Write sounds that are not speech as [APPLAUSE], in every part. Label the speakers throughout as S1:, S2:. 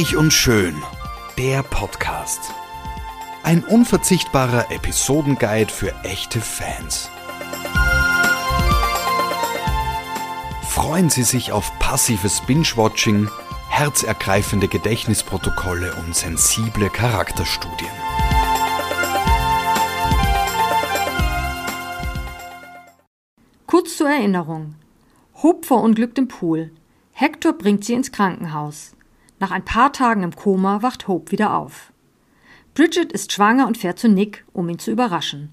S1: Reich und Schön, der Podcast. Ein unverzichtbarer Episodenguide für echte Fans. Freuen Sie sich auf passives Binge-Watching, herzergreifende Gedächtnisprotokolle und sensible Charakterstudien.
S2: Kurz zur Erinnerung. Hope verunglückt im Pool. Hector bringt sie ins Krankenhaus. Nach ein paar Tagen im Koma wacht Hope wieder auf. Bridget ist schwanger und fährt zu Nick, um ihn zu überraschen.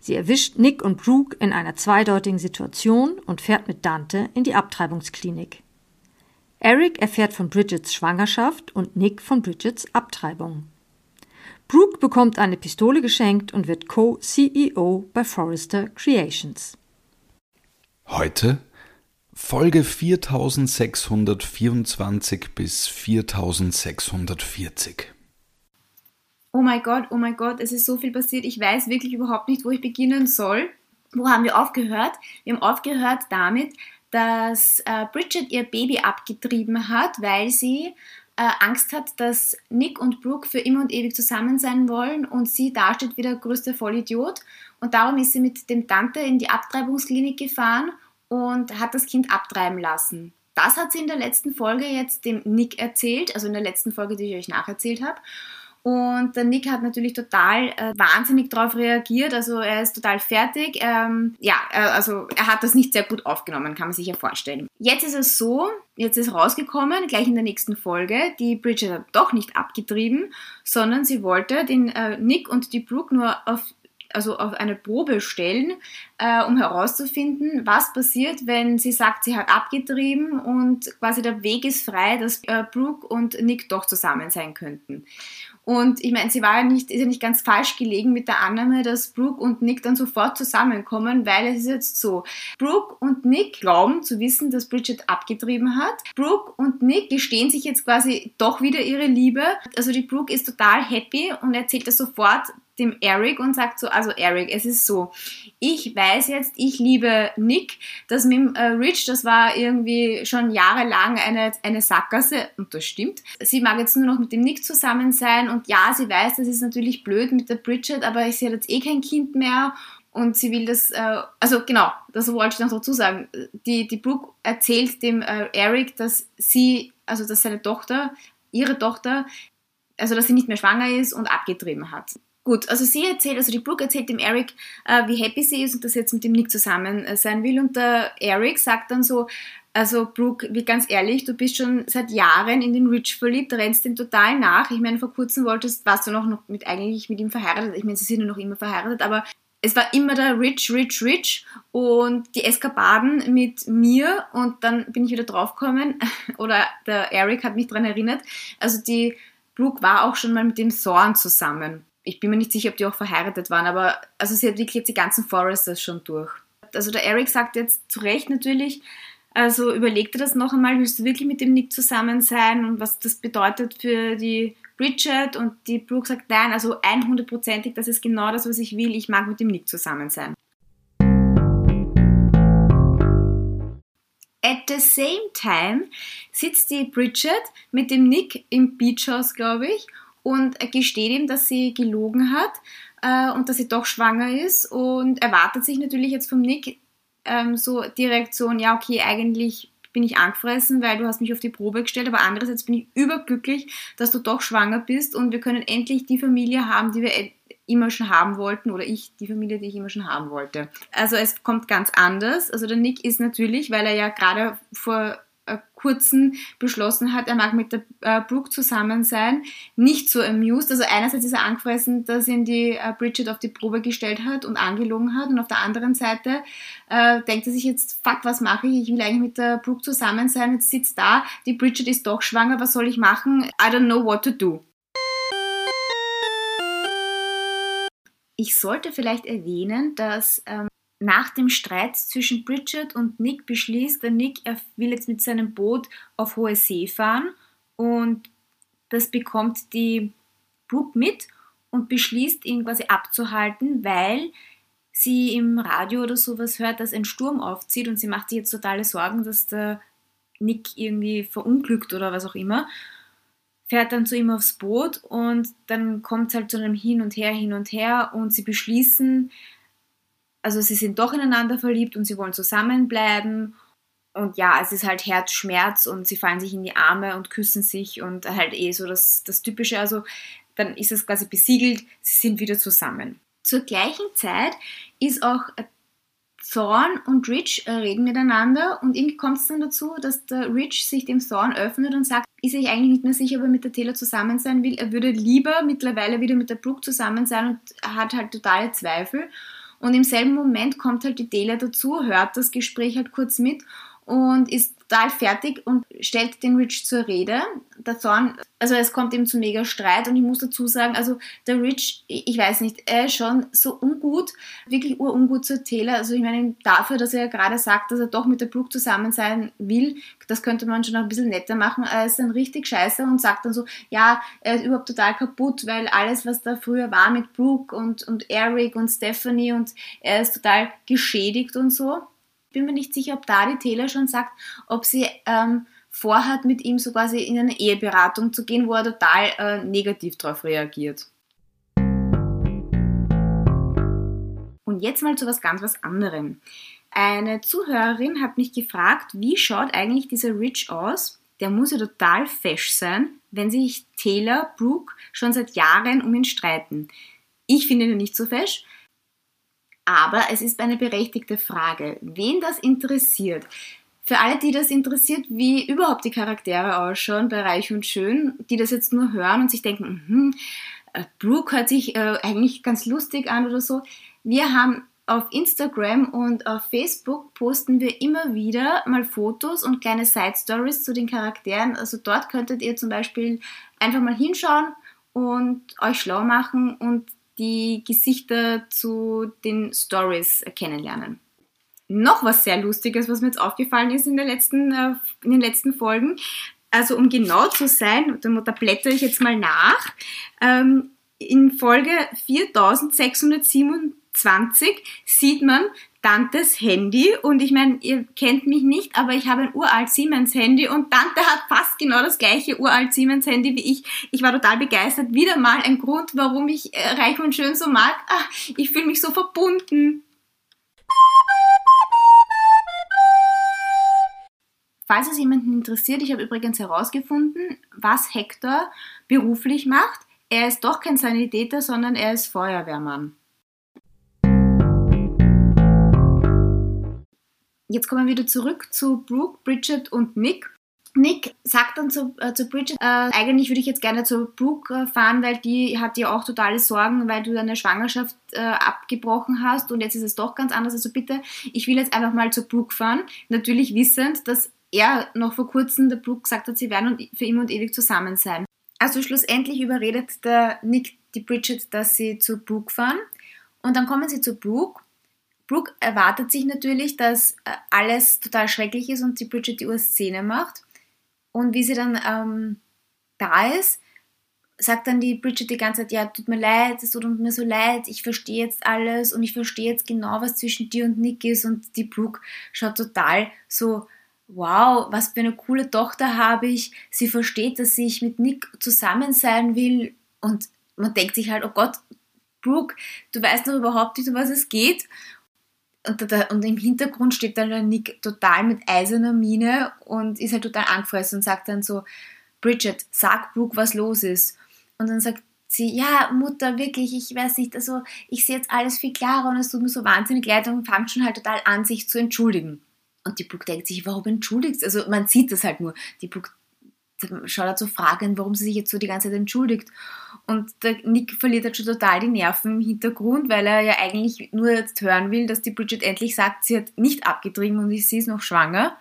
S2: Sie erwischt Nick und Brooke in einer zweideutigen Situation und fährt mit Dante in die Abtreibungsklinik. Eric erfährt von Bridgets Schwangerschaft und Nick von Bridgets Abtreibung. Brooke bekommt eine Pistole geschenkt und wird Co-CEO bei Forrester Creations.
S1: Heute Folge 4624 bis 4640.
S3: Oh mein Gott, oh mein Gott, es ist so viel passiert. Ich weiß wirklich überhaupt nicht, wo ich beginnen soll. Wo haben wir aufgehört? Wir haben aufgehört damit, dass äh, Bridget ihr Baby abgetrieben hat, weil sie äh, Angst hat, dass Nick und Brooke für immer und ewig zusammen sein wollen und sie dasteht wie der größte Vollidiot. Und darum ist sie mit dem Tante in die Abtreibungsklinik gefahren und hat das Kind abtreiben lassen. Das hat sie in der letzten Folge jetzt dem Nick erzählt, also in der letzten Folge, die ich euch nacherzählt habe. Und der Nick hat natürlich total äh, wahnsinnig darauf reagiert. Also er ist total fertig. Ähm, ja, äh, also er hat das nicht sehr gut aufgenommen, kann man sich ja vorstellen. Jetzt ist es so, jetzt ist rausgekommen, gleich in der nächsten Folge, die Bridget hat doch nicht abgetrieben, sondern sie wollte den äh, Nick und die Brooke nur auf also auf eine Probe stellen, äh, um herauszufinden, was passiert, wenn sie sagt, sie hat abgetrieben und quasi der Weg ist frei, dass äh, Brooke und Nick doch zusammen sein könnten. Und ich meine, sie war ja nicht, ist ja nicht ganz falsch gelegen mit der Annahme, dass Brooke und Nick dann sofort zusammenkommen, weil es ist jetzt so. Brooke und Nick glauben zu wissen, dass Bridget abgetrieben hat. Brooke und Nick gestehen sich jetzt quasi doch wieder ihre Liebe. Also die Brooke ist total happy und erzählt das sofort dem Eric und sagt so, also Eric, es ist so, ich weiß jetzt, ich liebe Nick, das mit äh, Rich, das war irgendwie schon jahrelang eine, eine Sackgasse und das stimmt. Sie mag jetzt nur noch mit dem Nick zusammen sein und ja, sie weiß, das ist natürlich blöd mit der Bridget, aber sie hat jetzt eh kein Kind mehr und sie will das, äh, also genau, das wollte ich noch dazu sagen. Die, die Brooke erzählt dem äh, Eric, dass sie, also dass seine Tochter, ihre Tochter, also dass sie nicht mehr schwanger ist und abgetrieben hat. Gut, also sie erzählt, also die Brooke erzählt dem Eric, äh, wie happy sie ist und dass sie jetzt mit dem Nick zusammen äh, sein will. Und der Eric sagt dann so, also Brooke, wie ganz ehrlich, du bist schon seit Jahren in den Rich verliebt, rennst ihm total nach. Ich meine, vor kurzem wolltest, warst du noch, noch mit eigentlich mit ihm verheiratet. Ich meine, sie sind ja noch immer verheiratet, aber es war immer der Rich, Rich, Rich und die Eskapaden mit mir und dann bin ich wieder draufgekommen [LAUGHS] oder der Eric hat mich daran erinnert. Also die Brooke war auch schon mal mit dem Thorn zusammen ich bin mir nicht sicher, ob die auch verheiratet waren, aber also sie hat wirklich jetzt die ganzen Foresters schon durch. Also der Eric sagt jetzt zu Recht natürlich, also überleg dir das noch einmal, willst du wirklich mit dem Nick zusammen sein und was das bedeutet für die Bridget und die Brooke sagt nein, also 100%ig, das ist genau das, was ich will, ich mag mit dem Nick zusammen sein. At the same time sitzt die Bridget mit dem Nick im Beachhaus, glaube ich, und gesteht ihm, dass sie gelogen hat äh, und dass sie doch schwanger ist und erwartet sich natürlich jetzt vom Nick ähm, so die Reaktion, ja okay, eigentlich bin ich angefressen, weil du hast mich auf die Probe gestellt, aber andererseits bin ich überglücklich, dass du doch schwanger bist und wir können endlich die Familie haben, die wir immer schon haben wollten oder ich die Familie, die ich immer schon haben wollte. Also es kommt ganz anders. Also der Nick ist natürlich, weil er ja gerade vor äh, kurzen beschlossen hat, er mag mit der äh, Brooke zusammen sein, nicht so amused. Also einerseits ist er angefressen, dass ihn die äh, Bridget auf die Probe gestellt hat und angelogen hat und auf der anderen Seite äh, denkt er sich jetzt, fuck, was mache ich? Ich will eigentlich mit der Brooke zusammen sein, jetzt sitzt da, die Bridget ist doch schwanger, was soll ich machen? I don't know what to do. Ich sollte vielleicht erwähnen, dass ähm, nach dem Streit zwischen Bridget und Nick beschließt der Nick, er will jetzt mit seinem Boot auf hohe See fahren und das bekommt die Brooke mit und beschließt ihn quasi abzuhalten, weil sie im Radio oder sowas hört, dass ein Sturm aufzieht und sie macht sich jetzt totale Sorgen, dass der Nick irgendwie verunglückt oder was auch immer. fährt dann zu ihm aufs Boot und dann kommt es halt zu einem Hin und Her, hin und her und sie beschließen, also sie sind doch ineinander verliebt und sie wollen zusammenbleiben und ja, es ist halt Herzschmerz und sie fallen sich in die Arme und küssen sich und halt eh so das, das Typische, also dann ist es quasi besiegelt, sie sind wieder zusammen. Zur gleichen Zeit ist auch Thorn und Rich reden miteinander und irgendwie kommt es dann dazu, dass der Rich sich dem Thorn öffnet und sagt, ist sich eigentlich nicht mehr sicher, ob er mit der Taylor zusammen sein will. Er würde lieber mittlerweile wieder mit der Brooke zusammen sein und hat halt totale Zweifel. Und im selben Moment kommt halt die Taylor dazu, hört das Gespräch halt kurz mit und ist total fertig und stellt den Rich zur Rede. Der Thorn, also es kommt eben zu mega Streit und ich muss dazu sagen, also der Rich, ich weiß nicht, er ist schon so ungut, wirklich urungut zur Taylor. Also ich meine, dafür, dass er gerade sagt, dass er doch mit der Brooke zusammen sein will, das könnte man schon noch ein bisschen netter machen. Er ist dann richtig scheiße und sagt dann so, ja, er ist überhaupt total kaputt, weil alles, was da früher war mit Brooke und, und Eric und Stephanie und er ist total geschädigt und so bin mir nicht sicher, ob da die Taylor schon sagt, ob sie ähm, vorhat, mit ihm so quasi in eine Eheberatung zu gehen, wo er total äh, negativ darauf reagiert. Und jetzt mal zu was ganz was anderem. Eine Zuhörerin hat mich gefragt, wie schaut eigentlich dieser Rich aus? Der muss ja total fesch sein, wenn sich Taylor, Brooke schon seit Jahren um ihn streiten. Ich finde ihn nicht so fesch, aber es ist eine berechtigte Frage. Wen das interessiert, für alle, die das interessiert, wie überhaupt die Charaktere ausschauen bei Reich und Schön, die das jetzt nur hören und sich denken, hm, Brooke hört sich äh, eigentlich ganz lustig an oder so. Wir haben auf Instagram und auf Facebook posten wir immer wieder mal Fotos und kleine Side Stories zu den Charakteren. Also dort könntet ihr zum Beispiel einfach mal hinschauen und euch schlau machen und die Gesichter zu den Stories kennenlernen. Noch was sehr Lustiges, was mir jetzt aufgefallen ist in, der letzten, äh, in den letzten Folgen. Also um genau zu sein, da, blättere ich jetzt mal nach. Ähm, in Folge 4627 sieht man Tantes Handy und ich meine, ihr kennt mich nicht, aber ich habe ein uralt Siemens Handy und Tante hat fast genau das gleiche uralt Siemens Handy wie ich. Ich war total begeistert. Wieder mal ein Grund, warum ich äh, Reich und Schön so mag. Ach, ich fühle mich so verbunden. Falls es jemanden interessiert, ich habe übrigens herausgefunden, was Hector beruflich macht. Er ist doch kein Sanitäter, sondern er ist Feuerwehrmann. Jetzt kommen wir wieder zurück zu Brooke, Bridget und Nick. Nick sagt dann zu, äh, zu Bridget, äh, eigentlich würde ich jetzt gerne zu Brooke äh, fahren, weil die hat ja auch totale Sorgen, weil du deine Schwangerschaft äh, abgebrochen hast und jetzt ist es doch ganz anders. Also bitte, ich will jetzt einfach mal zu Brooke fahren. Natürlich wissend, dass er noch vor kurzem der Brooke gesagt hat, sie werden für immer und ewig zusammen sein. Also schlussendlich überredet der Nick die Bridget, dass sie zu Brooke fahren. Und dann kommen sie zu Brooke Brooke erwartet sich natürlich, dass äh, alles total schrecklich ist und die Bridget die Urszene macht. Und wie sie dann ähm, da ist, sagt dann die Bridget die ganze Zeit, ja, tut mir leid, es tut mir so leid, ich verstehe jetzt alles und ich verstehe jetzt genau, was zwischen dir und Nick ist. Und die Brooke schaut total so, wow, was für eine coole Tochter habe ich. Sie versteht, dass ich mit Nick zusammen sein will. Und man denkt sich halt, oh Gott, Brooke, du weißt noch überhaupt nicht, um was es geht und, da, und im Hintergrund steht dann der Nick total mit eiserner Miene und ist halt total angefressen und sagt dann so, Bridget, sag Brooke, was los ist. Und dann sagt sie, ja, Mutter, wirklich, ich weiß nicht, also ich sehe jetzt alles viel klarer und es tut mir so wahnsinnig leid und fängt schon halt total an, sich zu entschuldigen. Und die Brooke denkt sich, warum entschuldigst? Also man sieht das halt nur. Die Brooke schaut halt so fragend, warum sie sich jetzt so die ganze Zeit entschuldigt. Und der Nick verliert halt schon total die Nerven im Hintergrund, weil er ja eigentlich nur jetzt hören will, dass die Bridget endlich sagt, sie hat nicht abgetrieben und sie ist noch schwanger.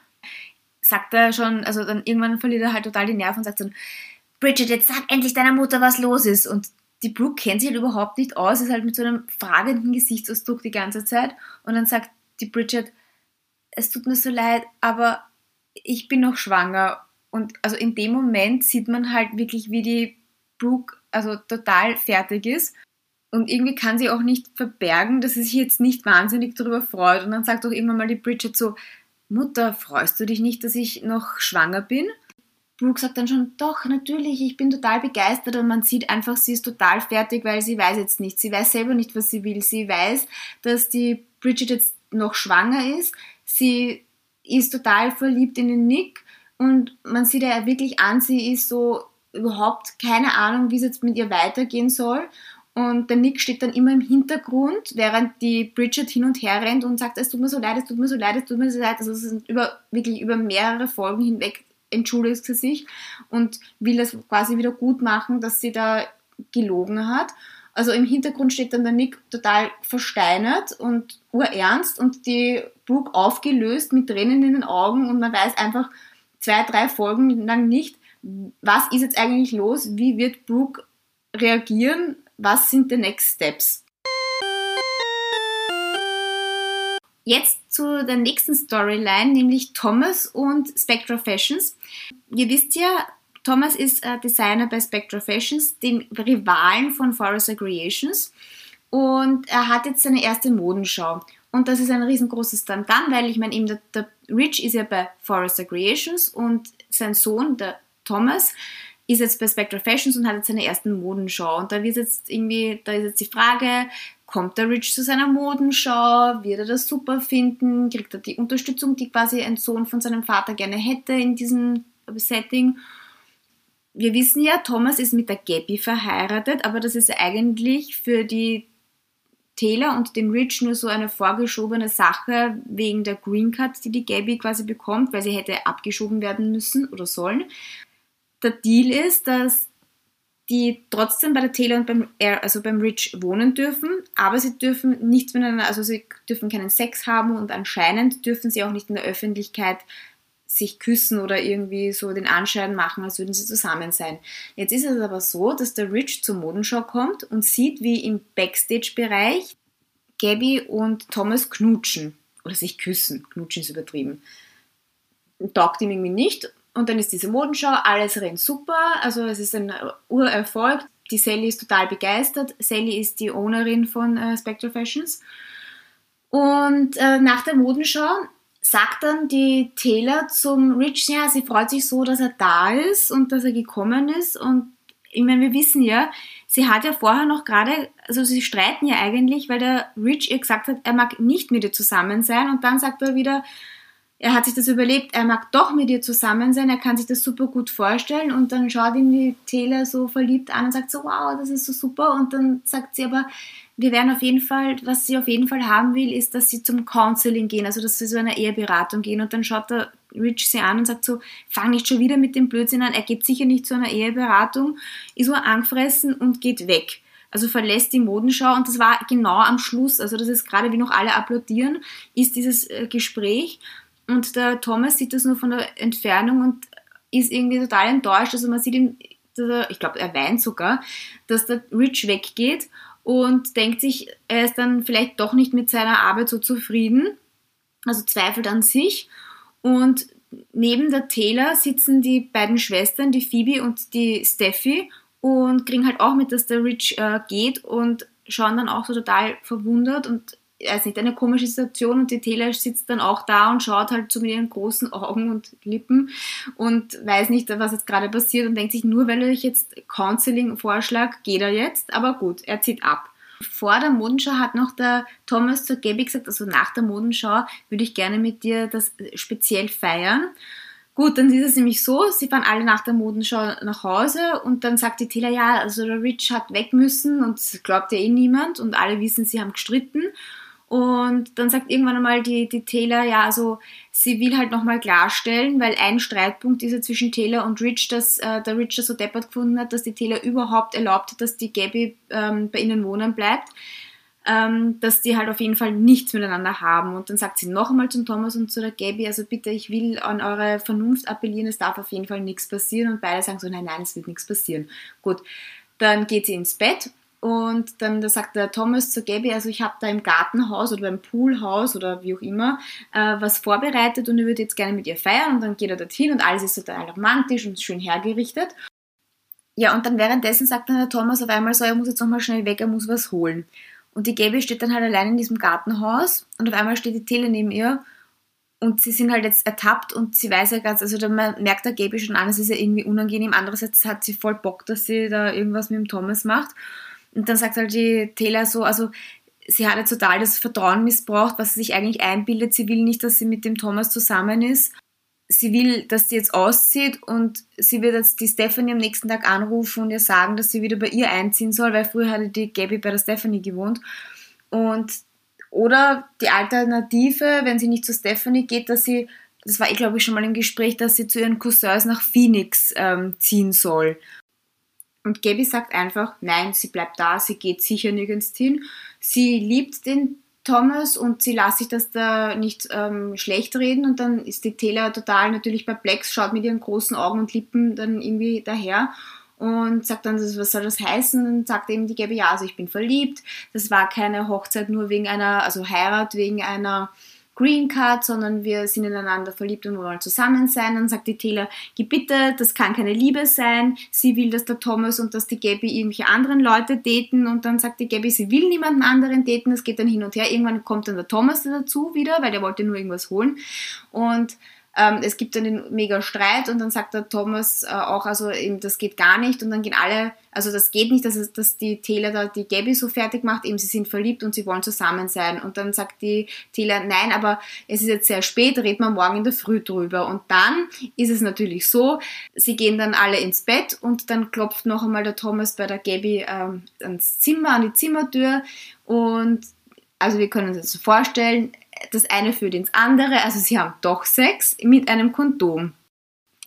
S3: Sagt er schon, also dann irgendwann verliert er halt total die Nerven und sagt dann, Bridget, jetzt sag endlich deiner Mutter, was los ist. Und die Brooke kennt sich halt überhaupt nicht aus, ist halt mit so einem fragenden Gesichtsausdruck die ganze Zeit. Und dann sagt die Bridget, es tut mir so leid, aber ich bin noch schwanger und also in dem Moment sieht man halt wirklich, wie die Brooke also total fertig ist. Und irgendwie kann sie auch nicht verbergen, dass sie sich jetzt nicht wahnsinnig darüber freut. Und dann sagt auch immer mal die Bridget so, Mutter, freust du dich nicht, dass ich noch schwanger bin? Brooke sagt dann schon, doch, natürlich, ich bin total begeistert und man sieht einfach, sie ist total fertig, weil sie weiß jetzt nicht. Sie weiß selber nicht, was sie will. Sie weiß, dass die Bridget jetzt noch schwanger ist. Sie ist total verliebt in den Nick und man sieht ja wirklich an, sie ist so überhaupt keine Ahnung, wie es jetzt mit ihr weitergehen soll. Und der Nick steht dann immer im Hintergrund, während die Bridget hin und her rennt und sagt, es tut mir so leid, es tut mir so leid, es tut mir so leid. Also es sind über, wirklich über mehrere Folgen hinweg entschuldigt sie sich und will das quasi wieder gut machen, dass sie da gelogen hat. Also im Hintergrund steht dann der Nick total versteinert und urernst und die Brooke aufgelöst mit Tränen in den Augen und man weiß einfach zwei, drei Folgen lang nicht, was ist jetzt eigentlich los, wie wird Brooke reagieren, was sind die Next Steps. Jetzt zu der nächsten Storyline, nämlich Thomas und Spectra Fashions. Ihr wisst ja, Thomas ist äh, Designer bei Spectra Fashions, dem Rivalen von Forest Creations. Und er hat jetzt seine erste Modenschau. Und das ist ein riesengroßes dann weil ich meine, der, der Rich ist ja bei Forest Creations und sein Sohn, der Thomas, ist jetzt bei Spectra Fashions und hat jetzt seine ersten Modenschau. Und da wird jetzt irgendwie, da ist jetzt die Frage, kommt der Rich zu seiner Modenschau? Wird er das super finden? Kriegt er die Unterstützung, die quasi ein Sohn von seinem Vater gerne hätte in diesem Setting? Wir wissen ja, Thomas ist mit der Gabby verheiratet, aber das ist eigentlich für die Taylor und den Rich nur so eine vorgeschobene Sache wegen der Green Card, die die Gabby quasi bekommt, weil sie hätte abgeschoben werden müssen oder sollen. Der Deal ist, dass die trotzdem bei der Taylor und beim, also beim Rich wohnen dürfen, aber sie dürfen nichts miteinander, also sie dürfen keinen Sex haben und anscheinend dürfen sie auch nicht in der Öffentlichkeit sich küssen oder irgendwie so den Anschein machen, als würden sie zusammen sein. Jetzt ist es aber so, dass der Rich zur Modenschau kommt und sieht, wie im Backstage-Bereich Gabby und Thomas knutschen oder sich küssen. Knutschen ist übertrieben. Taugt ihm irgendwie nicht und dann ist diese Modenschau, alles rennt super, also es ist ein Urerfolg. Die Sally ist total begeistert. Sally ist die Ownerin von äh, Spectral Fashions. Und äh, nach der Modenschau sagt dann die Taylor zum Rich, ja, sie freut sich so, dass er da ist und dass er gekommen ist. Und ich meine, wir wissen ja, sie hat ja vorher noch gerade, also sie streiten ja eigentlich, weil der Rich ihr gesagt hat, er mag nicht mit ihr zusammen sein. Und dann sagt er wieder, er hat sich das überlebt, er mag doch mit ihr zusammen sein, er kann sich das super gut vorstellen und dann schaut ihn die Taylor so verliebt an und sagt so, wow, das ist so super und dann sagt sie aber, wir werden auf jeden Fall, was sie auf jeden Fall haben will, ist, dass sie zum Counseling gehen, also dass sie so eine Eheberatung gehen. Und dann schaut der Rich sie an und sagt so, fang nicht schon wieder mit dem Blödsinn an, er geht sicher nicht zu einer Eheberatung, ist nur angefressen und geht weg. Also verlässt die Modenschau. Und das war genau am Schluss, also das ist gerade wie noch alle applaudieren, ist dieses äh, Gespräch. Und der Thomas sieht das nur von der Entfernung und ist irgendwie total enttäuscht. Also man sieht ihn, ich glaube, er weint sogar, dass der Rich weggeht und denkt sich, er ist dann vielleicht doch nicht mit seiner Arbeit so zufrieden. Also zweifelt an sich. Und neben der Taylor sitzen die beiden Schwestern, die Phoebe und die Steffi, und kriegen halt auch mit, dass der Rich äh, geht und schauen dann auch so total verwundert und weiß nicht, eine komische Situation und die Taylor sitzt dann auch da und schaut halt so mit ihren großen Augen und Lippen und weiß nicht, was jetzt gerade passiert und denkt sich, nur weil ich jetzt Counseling vorschlag, geht er jetzt, aber gut, er zieht ab. Vor der Modenschau hat noch der Thomas zur Gabby gesagt, also nach der Modenschau würde ich gerne mit dir das speziell feiern. Gut, dann ist es nämlich so, sie fahren alle nach der Modenschau nach Hause und dann sagt die Taylor, ja, also der Rich hat weg müssen und glaubt ja eh niemand und alle wissen, sie haben gestritten. Und dann sagt irgendwann einmal die, die Taylor, ja, also sie will halt nochmal klarstellen, weil ein Streitpunkt ist ja zwischen Taylor und Rich, dass äh, der Rich das so deppert gefunden hat, dass die Taylor überhaupt erlaubt hat, dass die Gabby ähm, bei ihnen wohnen bleibt, ähm, dass die halt auf jeden Fall nichts miteinander haben. Und dann sagt sie noch einmal zum Thomas und zu der Gabby, also bitte, ich will an eure Vernunft appellieren, es darf auf jeden Fall nichts passieren. Und beide sagen so, nein, nein, es wird nichts passieren. Gut, dann geht sie ins Bett und dann da sagt der Thomas zu Gabby, also ich habe da im Gartenhaus oder beim Poolhaus oder wie auch immer äh, was vorbereitet und ich würde jetzt gerne mit ihr feiern. Und dann geht er dorthin und alles ist total romantisch und schön hergerichtet. Ja, und dann währenddessen sagt dann der Thomas auf einmal so, er muss jetzt nochmal schnell weg, er muss was holen. Und die Gabby steht dann halt allein in diesem Gartenhaus und auf einmal steht die Tele neben ihr Und sie sind halt jetzt ertappt und sie weiß ja ganz, also da merkt der Gabi schon an, es ist ja irgendwie unangenehm. Andererseits hat sie voll Bock, dass sie da irgendwas mit dem Thomas macht. Und dann sagt halt die Taylor so, also sie hat ja total das Vertrauen missbraucht, was sie sich eigentlich einbildet. Sie will nicht, dass sie mit dem Thomas zusammen ist. Sie will, dass sie jetzt auszieht und sie wird jetzt die Stephanie am nächsten Tag anrufen und ihr sagen, dass sie wieder bei ihr einziehen soll, weil früher hatte die Gabby bei der Stephanie gewohnt. Und oder die Alternative, wenn sie nicht zu Stephanie geht, dass sie, das war ich glaube ich schon mal im Gespräch, dass sie zu ihren Cousins nach Phoenix ähm, ziehen soll. Und Gabby sagt einfach, nein, sie bleibt da, sie geht sicher nirgends hin. Sie liebt den Thomas und sie lässt sich das da nicht ähm, schlecht reden und dann ist die Taylor total natürlich perplex, schaut mit ihren großen Augen und Lippen dann irgendwie daher und sagt dann, was soll das heißen? Und sagt eben die Gabby, ja, also ich bin verliebt. Das war keine Hochzeit nur wegen einer, also Heirat wegen einer Green Card, sondern wir sind ineinander verliebt und wollen zusammen sein. Dann sagt die Taylor, bitte, das kann keine Liebe sein. Sie will, dass der Thomas und dass die Gabby irgendwelche anderen Leute daten und dann sagt die Gabby, sie will niemanden anderen daten. Es geht dann hin und her. Irgendwann kommt dann der Thomas dazu wieder, weil der wollte nur irgendwas holen und ähm, es gibt dann den mega Streit und dann sagt der Thomas äh, auch, also eben, das geht gar nicht. Und dann gehen alle, also das geht nicht, dass, dass die Taylor da die Gabby so fertig macht, eben sie sind verliebt und sie wollen zusammen sein. Und dann sagt die Taylor, nein, aber es ist jetzt sehr spät, reden wir morgen in der Früh drüber. Und dann ist es natürlich so, sie gehen dann alle ins Bett und dann klopft noch einmal der Thomas bei der Gabby ähm, ans Zimmer, an die Zimmertür. Und also wir können uns das so vorstellen, das eine führt ins andere, also sie haben doch Sex mit einem Kondom.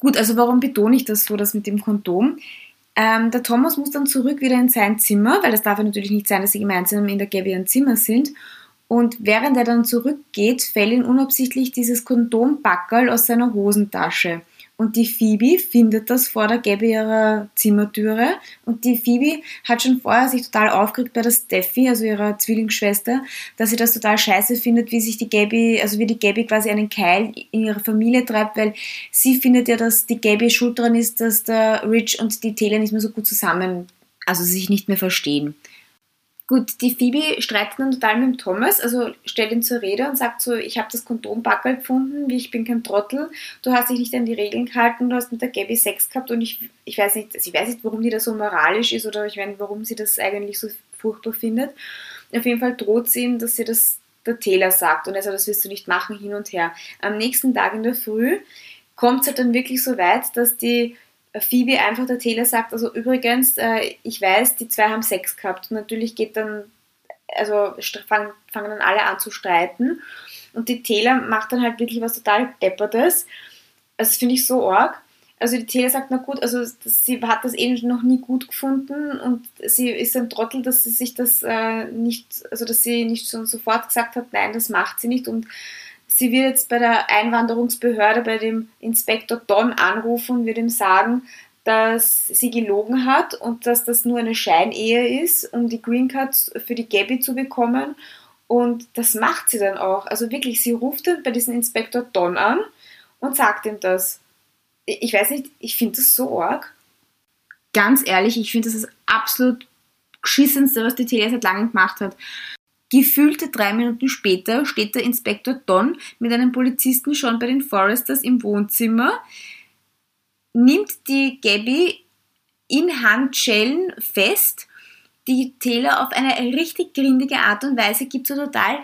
S3: Gut, also warum betone ich das so, das mit dem Kondom? Ähm, der Thomas muss dann zurück wieder in sein Zimmer, weil das darf ja natürlich nicht sein, dass sie gemeinsam in der Gabby ein Zimmer sind. Und während er dann zurückgeht, fällt ihm unabsichtlich dieses Kondombackerl aus seiner Hosentasche. Und die Phoebe findet das vor der Gabby ihrer Zimmertüre. Und die Phoebe hat schon vorher sich total aufgeregt bei der Steffi, also ihrer Zwillingsschwester, dass sie das total scheiße findet, wie sich die Gabby, also wie die Gabby quasi einen Keil in ihre Familie treibt, weil sie findet ja, dass die Gabby schuld daran ist, dass der Rich und die Taylor nicht mehr so gut zusammen, also sich nicht mehr verstehen. Gut, die Phoebe streitet dann total mit dem Thomas, also stellt ihn zur Rede und sagt so, ich habe das Kondombackel gefunden, wie ich bin kein Trottel, du hast dich nicht an die Regeln gehalten, du hast mit der Gabby Sex gehabt und ich, ich weiß nicht, ich weiß nicht, warum die da so moralisch ist oder ich meine, warum sie das eigentlich so furchtbar findet. Auf jeden Fall droht sie ihm, dass sie das der Taylor sagt und er sagt, das wirst du nicht machen, hin und her. Am nächsten Tag in der Früh kommt es halt dann wirklich so weit, dass die Phoebe einfach der Taylor sagt, also übrigens, äh, ich weiß, die zwei haben Sex gehabt. Und natürlich geht dann, also fangen, fangen dann alle an zu streiten. Und die Taylor macht dann halt wirklich was total Deppertes. Das finde ich so arg. Also die Taylor sagt, na gut, also sie hat das eh noch nie gut gefunden und sie ist ein Trottel, dass sie sich das äh, nicht, also dass sie nicht schon sofort gesagt hat, nein, das macht sie nicht und sie wird jetzt bei der Einwanderungsbehörde bei dem Inspektor Don anrufen und wird ihm sagen, dass sie gelogen hat und dass das nur eine Scheinehe ist, um die Green Card für die Gabby zu bekommen. Und das macht sie dann auch. Also wirklich, sie ruft dann bei diesem Inspektor Don an und sagt ihm das. Ich weiß nicht, ich finde das so arg. Ganz ehrlich, ich finde das das absolut geschissenste, was die Tele seit langem gemacht hat. Gefühlte drei Minuten später steht der Inspektor Don mit einem Polizisten schon bei den Foresters im Wohnzimmer, nimmt die Gabby in Handschellen fest. Die Taylor auf eine richtig grindige Art und Weise gibt so total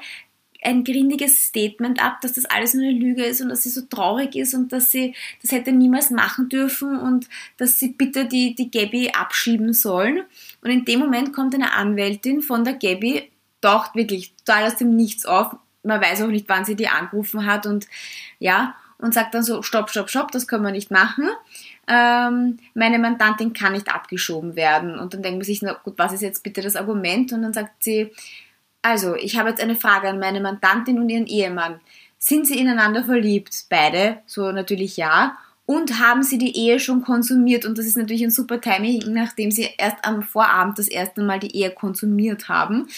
S3: ein grindiges Statement ab, dass das alles nur eine Lüge ist und dass sie so traurig ist und dass sie das hätte niemals machen dürfen und dass sie bitte die, die Gabby abschieben sollen. Und in dem Moment kommt eine Anwältin von der Gabby taucht wirklich total aus dem Nichts auf. Man weiß auch nicht, wann sie die angerufen hat und ja, und sagt dann so, stopp, stopp, stopp, das können wir nicht machen. Ähm, meine Mandantin kann nicht abgeschoben werden. Und dann denkt man sich, na gut, was ist jetzt bitte das Argument? Und dann sagt sie, also, ich habe jetzt eine Frage an meine Mandantin und ihren Ehemann. Sind sie ineinander verliebt? Beide? So natürlich ja. Und haben sie die Ehe schon konsumiert? Und das ist natürlich ein super Timing, nachdem sie erst am Vorabend das erste Mal die Ehe konsumiert haben.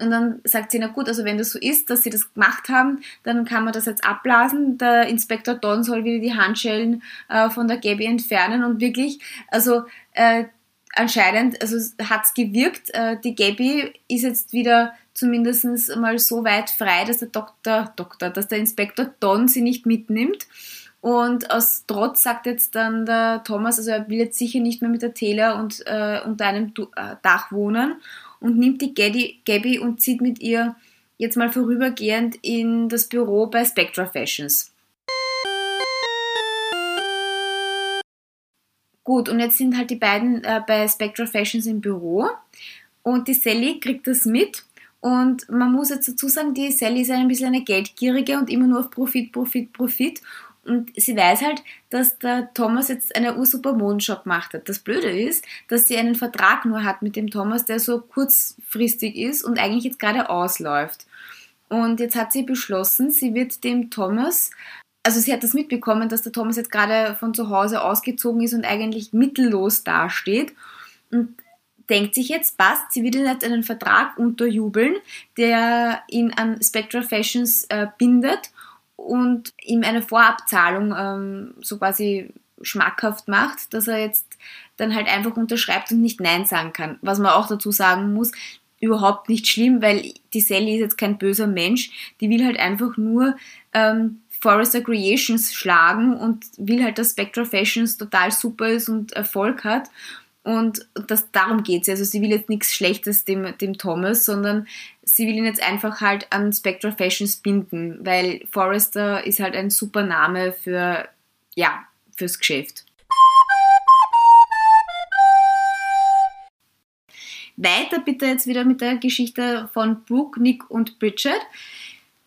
S3: Und dann sagt sie, na gut, also wenn das so ist, dass sie das gemacht haben, dann kann man das jetzt abblasen. Der Inspektor Don soll wieder die Handschellen äh, von der Gabby entfernen und wirklich, also äh, anscheinend, also hat es gewirkt. Äh, die Gabby ist jetzt wieder zumindest mal so weit frei, dass der Doktor, Doktor, dass der Inspektor Don sie nicht mitnimmt. Und aus Trotz sagt jetzt dann der Thomas, also er will jetzt sicher nicht mehr mit der Taylor und äh, unter einem äh, Dach wohnen und nimmt die Gabby, und zieht mit ihr jetzt mal vorübergehend in das Büro bei Spectra Fashions. Gut, und jetzt sind halt die beiden äh, bei Spectra Fashions im Büro und die Sally kriegt das mit und man muss jetzt dazu sagen, die Sally ist ein bisschen eine Geldgierige und immer nur auf Profit, Profit, Profit und sie weiß halt, dass der Thomas jetzt eine ursuper Mondshop gemacht hat. Das Blöde ist, dass sie einen Vertrag nur hat mit dem Thomas, der so kurzfristig ist und eigentlich jetzt gerade ausläuft. Und jetzt hat sie beschlossen, sie wird dem Thomas also sie hat das mitbekommen, dass der Thomas jetzt gerade von zu Hause ausgezogen ist und eigentlich mittellos dasteht und denkt sich jetzt, passt, sie wird ihm jetzt einen Vertrag unterjubeln, der ihn an Spectra Fashions äh, bindet und ihm eine Vorabzahlung ähm, so quasi schmackhaft macht, dass er jetzt dann halt einfach unterschreibt und nicht Nein sagen kann. Was man auch dazu sagen muss, überhaupt nicht schlimm, weil die Sally ist jetzt kein böser Mensch, die will halt einfach nur ähm, Forrester Creations schlagen und will halt, dass Spectra Fashions total super ist und Erfolg hat. Und das, darum geht es. Also sie will jetzt nichts Schlechtes dem, dem Thomas, sondern sie will ihn jetzt einfach halt an Spectra Fashions binden, weil Forrester ist halt ein super Name für, ja, fürs Geschäft. Weiter bitte jetzt wieder mit der Geschichte von Brooke, Nick und Bridget.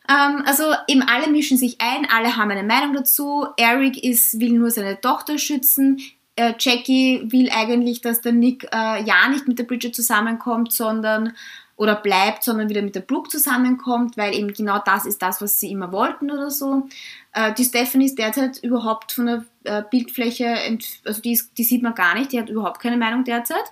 S3: Ähm, also eben alle mischen sich ein, alle haben eine Meinung dazu. Eric ist, will nur seine Tochter schützen. Äh, Jackie will eigentlich, dass der Nick äh, ja nicht mit der Bridget zusammenkommt, sondern oder bleibt, sondern wieder mit der Brooke zusammenkommt, weil eben genau das ist das, was sie immer wollten oder so. Äh, die Stephanie ist derzeit überhaupt von der äh, Bildfläche, also die, ist, die sieht man gar nicht, die hat überhaupt keine Meinung derzeit.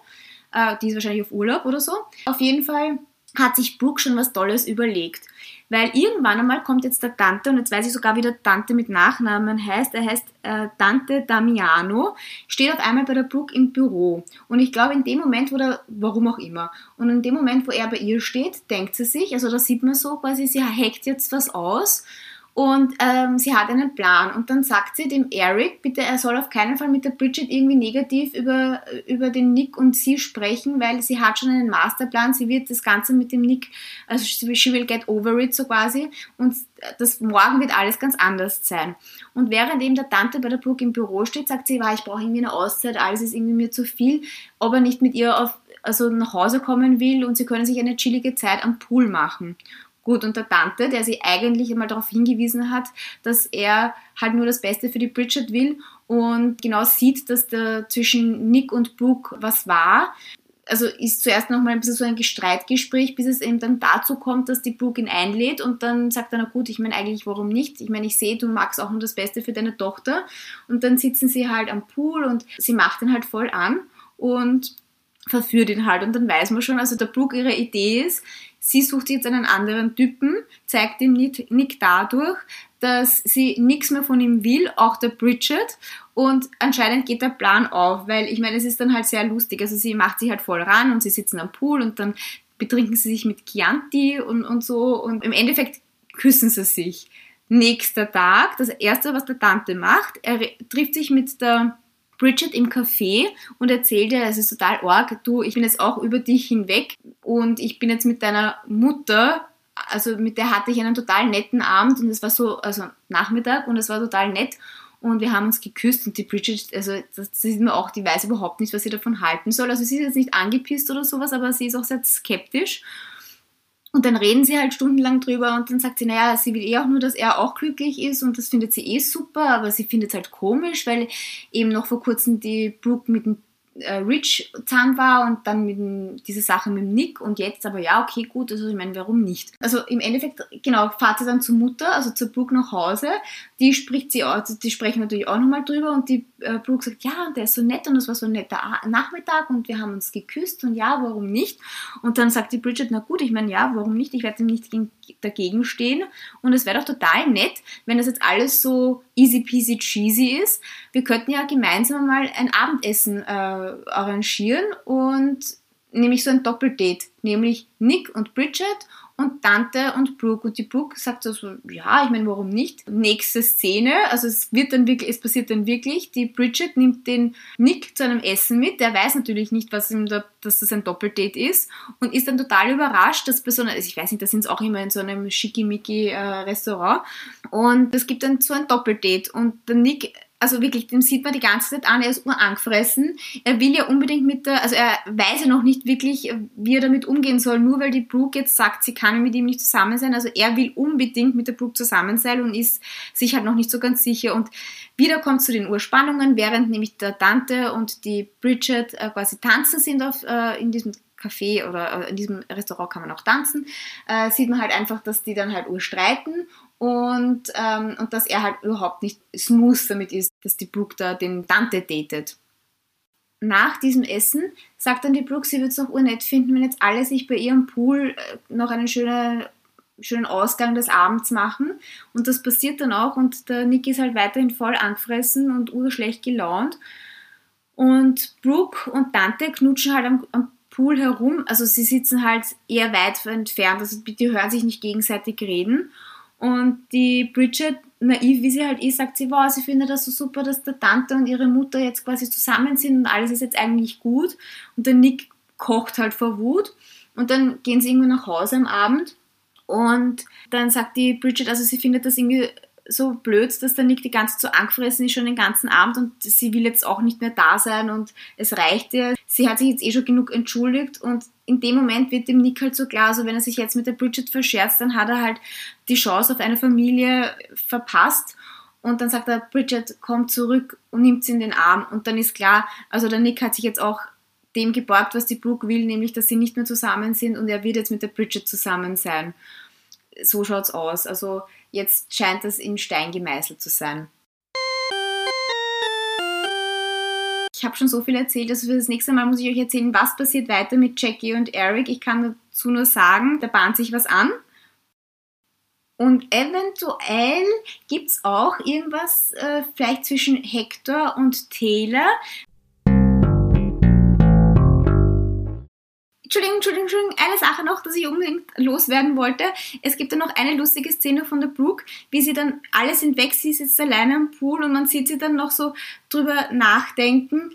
S3: Äh, die ist wahrscheinlich auf Urlaub oder so. Auf jeden Fall hat sich Brooke schon was Tolles überlegt. Weil irgendwann einmal kommt jetzt der Tante, und jetzt weiß ich sogar, wie der Tante mit Nachnamen heißt, er heißt äh, Tante Damiano, steht auf einmal bei der Brooke im Büro. Und ich glaube, in dem Moment, wo der, warum auch immer, und in dem Moment, wo er bei ihr steht, denkt sie sich, also da sieht man so quasi, sie hackt jetzt was aus und ähm, sie hat einen Plan. Und dann sagt sie dem Eric, bitte, er soll auf keinen Fall mit der Bridget irgendwie negativ über, über den Nick und sie sprechen, weil sie hat schon einen Masterplan. Sie wird das Ganze mit dem Nick, also she will get over it so quasi. Und das morgen wird alles ganz anders sein. Und während eben der Tante bei der Brooke im Büro steht, sagt sie, ich brauche irgendwie eine Auszeit, alles ist irgendwie mir zu viel, ob er nicht mit ihr auf, also nach Hause kommen will und sie können sich eine chillige Zeit am Pool machen. Gut, und der Tante, der sie eigentlich einmal darauf hingewiesen hat, dass er halt nur das Beste für die Bridget will und genau sieht, dass da zwischen Nick und Brooke was war. Also ist zuerst nochmal ein bisschen so ein Streitgespräch, bis es eben dann dazu kommt, dass die Brooke ihn einlädt und dann sagt er, na gut, ich meine eigentlich, warum nicht? Ich meine, ich sehe, du magst auch nur das Beste für deine Tochter. Und dann sitzen sie halt am Pool und sie macht ihn halt voll an und verführt ihn halt. Und dann weiß man schon, also der Brooke ihre Idee ist, sie sucht jetzt einen anderen Typen, zeigt ihm Nick dadurch, dass sie nichts mehr von ihm will, auch der Bridget. Und anscheinend geht der Plan auf, weil ich meine, es ist dann halt sehr lustig. Also sie macht sich halt voll ran und sie sitzen am Pool und dann betrinken sie sich mit Chianti und, und so und im Endeffekt küssen sie sich. Nächster Tag, das erste, was der Tante macht, er trifft sich mit der Bridget im Café und erzählt ihr, es ist total arg, du, ich bin jetzt auch über dich hinweg und ich bin jetzt mit deiner Mutter, also mit der hatte ich einen total netten Abend und es war so, also Nachmittag und es war total nett und wir haben uns geküsst und die Bridget, also das sieht man auch, die weiß überhaupt nicht, was sie davon halten soll. Also sie ist jetzt nicht angepisst oder sowas, aber sie ist auch sehr skeptisch und dann reden sie halt stundenlang drüber und dann sagt sie, naja, sie will eh auch nur, dass er auch glücklich ist und das findet sie eh super, aber sie findet es halt komisch, weil eben noch vor kurzem die Brooke mit dem Rich zusammen war und dann mit diese Sache mit dem Nick und jetzt aber ja, okay, gut, also ich meine, warum nicht? Also im Endeffekt, genau, fahrt sie dann zur Mutter, also zur Brooke nach Hause, die spricht sie auch, die sprechen natürlich auch nochmal drüber und die äh, Brooke sagt, ja, der ist so nett und das war so ein netter Nachmittag und wir haben uns geküsst und ja, warum nicht? Und dann sagt die Bridget, na gut, ich meine, ja, warum nicht? Ich werde ihm nicht dagegen stehen und es wäre doch total nett, wenn das jetzt alles so easy peasy cheesy ist. Wir könnten ja gemeinsam mal ein Abendessen äh, arrangieren und nämlich so ein Doppeldate, nämlich Nick und Bridget und Dante und Brooke. Und die Brooke sagt so, ja, ich meine, warum nicht? Nächste Szene, also es wird dann wirklich, es passiert dann wirklich, die Bridget nimmt den Nick zu einem Essen mit, der weiß natürlich nicht, was ihm da, dass das ein Doppeldate ist und ist dann total überrascht, dass bei so einer, also ich weiß nicht, da sind es auch immer in so einem schickimicki äh, Restaurant und es gibt dann so ein Doppeldate und der Nick also wirklich, dem sieht man die ganze Zeit an, er ist urangefressen. Er will ja unbedingt mit der, also er weiß ja noch nicht wirklich, wie er damit umgehen soll, nur weil die Brooke jetzt sagt, sie kann mit ihm nicht zusammen sein. Also er will unbedingt mit der Brooke zusammen sein und ist sich halt noch nicht so ganz sicher. Und wieder kommt zu den Urspannungen, während nämlich der Tante und die Bridget äh, quasi tanzen sind auf, äh, in diesem Café oder äh, in diesem Restaurant kann man auch tanzen, äh, sieht man halt einfach, dass die dann halt urstreiten und, ähm, und dass er halt überhaupt nicht smooth damit ist, dass die Brooke da den Dante datet. Nach diesem Essen sagt dann die Brooke, sie würde es auch urnett finden, wenn jetzt alle sich bei ihrem Pool äh, noch einen schönen, schönen Ausgang des Abends machen. Und das passiert dann auch und der Nick ist halt weiterhin voll angefressen und urschlecht gelaunt. Und Brooke und Dante knutschen halt am, am Pool herum. Also sie sitzen halt eher weit entfernt, also die hören sich nicht gegenseitig reden. Und die Bridget, naiv wie sie halt ist, sagt sie, wow, sie findet das so super, dass der Tante und ihre Mutter jetzt quasi zusammen sind und alles ist jetzt eigentlich gut. Und der Nick kocht halt vor Wut. Und dann gehen sie irgendwann nach Hause am Abend. Und dann sagt die Bridget, also sie findet das irgendwie so blöd, dass der Nick die ganze Zeit so angefressen ist schon den ganzen Abend und sie will jetzt auch nicht mehr da sein und es reicht ihr. Sie hat sich jetzt eh schon genug entschuldigt und in dem Moment wird dem Nick halt so klar, also wenn er sich jetzt mit der Bridget verscherzt, dann hat er halt die Chance auf eine Familie verpasst und dann sagt er, Bridget, komm zurück und nimmt sie in den Arm und dann ist klar, also der Nick hat sich jetzt auch dem geborgt, was die Brooke will, nämlich, dass sie nicht mehr zusammen sind und er wird jetzt mit der Bridget zusammen sein. So schaut's aus. Also Jetzt scheint das in Stein gemeißelt zu sein. Ich habe schon so viel erzählt, also für das nächste Mal muss ich euch erzählen, was passiert weiter mit Jackie und Eric. Ich kann dazu nur sagen, da bahnt sich was an. Und eventuell gibt es auch irgendwas äh, vielleicht zwischen Hector und Taylor. Entschuldigung, Entschuldigung, Entschuldigung, eine Sache noch, dass ich unbedingt loswerden wollte. Es gibt dann noch eine lustige Szene von der Brooke, wie sie dann, alle sind weg, sie sitzt alleine am Pool und man sieht sie dann noch so drüber nachdenken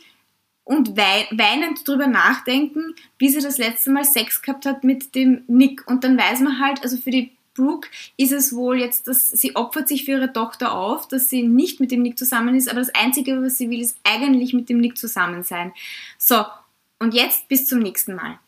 S3: und weinend drüber nachdenken, wie sie das letzte Mal Sex gehabt hat mit dem Nick. Und dann weiß man halt, also für die Brooke ist es wohl jetzt, dass sie opfert sich für ihre Tochter auf, dass sie nicht mit dem Nick zusammen ist, aber das Einzige, was sie will, ist eigentlich mit dem Nick zusammen sein. So, und jetzt bis zum nächsten Mal.